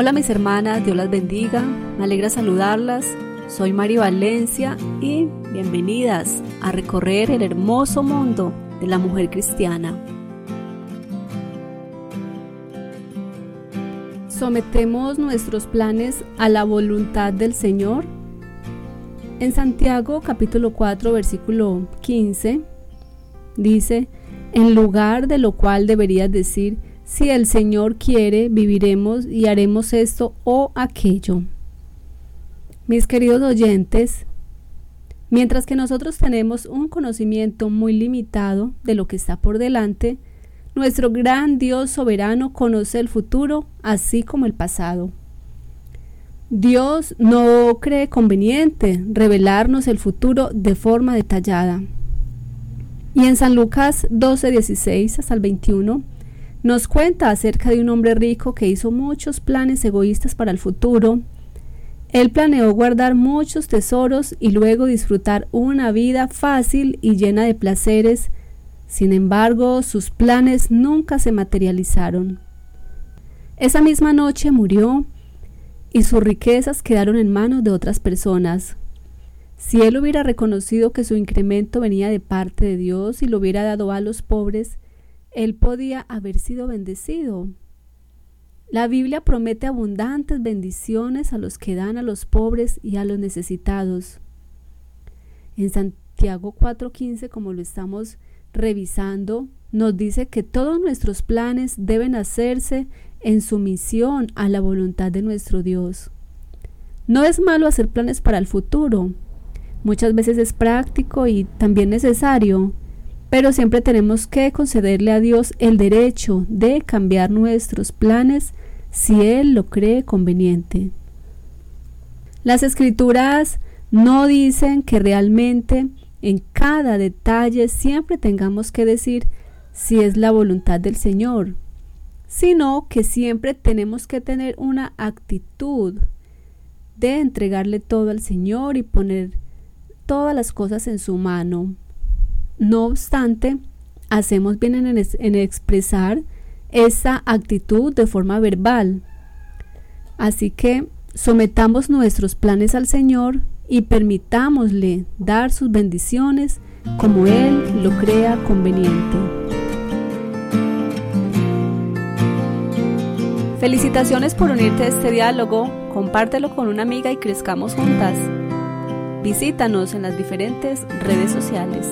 Hola mis hermanas, Dios las bendiga, me alegra saludarlas. Soy Mari Valencia y bienvenidas a recorrer el hermoso mundo de la mujer cristiana. ¿Sometemos nuestros planes a la voluntad del Señor? En Santiago capítulo 4 versículo 15 dice, en lugar de lo cual deberías decir, si el Señor quiere, viviremos y haremos esto o aquello. Mis queridos oyentes, mientras que nosotros tenemos un conocimiento muy limitado de lo que está por delante, nuestro gran Dios soberano conoce el futuro así como el pasado. Dios no cree conveniente revelarnos el futuro de forma detallada. Y en San Lucas 12, 16 hasta el 21, nos cuenta acerca de un hombre rico que hizo muchos planes egoístas para el futuro. Él planeó guardar muchos tesoros y luego disfrutar una vida fácil y llena de placeres. Sin embargo, sus planes nunca se materializaron. Esa misma noche murió y sus riquezas quedaron en manos de otras personas. Si él hubiera reconocido que su incremento venía de parte de Dios y lo hubiera dado a los pobres, él podía haber sido bendecido. La Biblia promete abundantes bendiciones a los que dan a los pobres y a los necesitados. En Santiago 4:15, como lo estamos revisando, nos dice que todos nuestros planes deben hacerse en sumisión a la voluntad de nuestro Dios. No es malo hacer planes para el futuro. Muchas veces es práctico y también necesario, pero siempre tenemos que concederle a Dios el derecho de cambiar nuestros planes si Él lo cree conveniente. Las escrituras no dicen que realmente en cada detalle siempre tengamos que decir si es la voluntad del Señor, sino que siempre tenemos que tener una actitud de entregarle todo al Señor y poner todas las cosas en su mano no obstante, hacemos bien en, expresar esa actitud de forma verbal. Así que sometamos nuestros planes al Señor y permitámosle dar sus bendiciones como Él lo crea conveniente. Felicitaciones por unirte a este diálogo, compártelo con una amiga y crezcamos juntas. Visítanos en las diferentes redes sociales.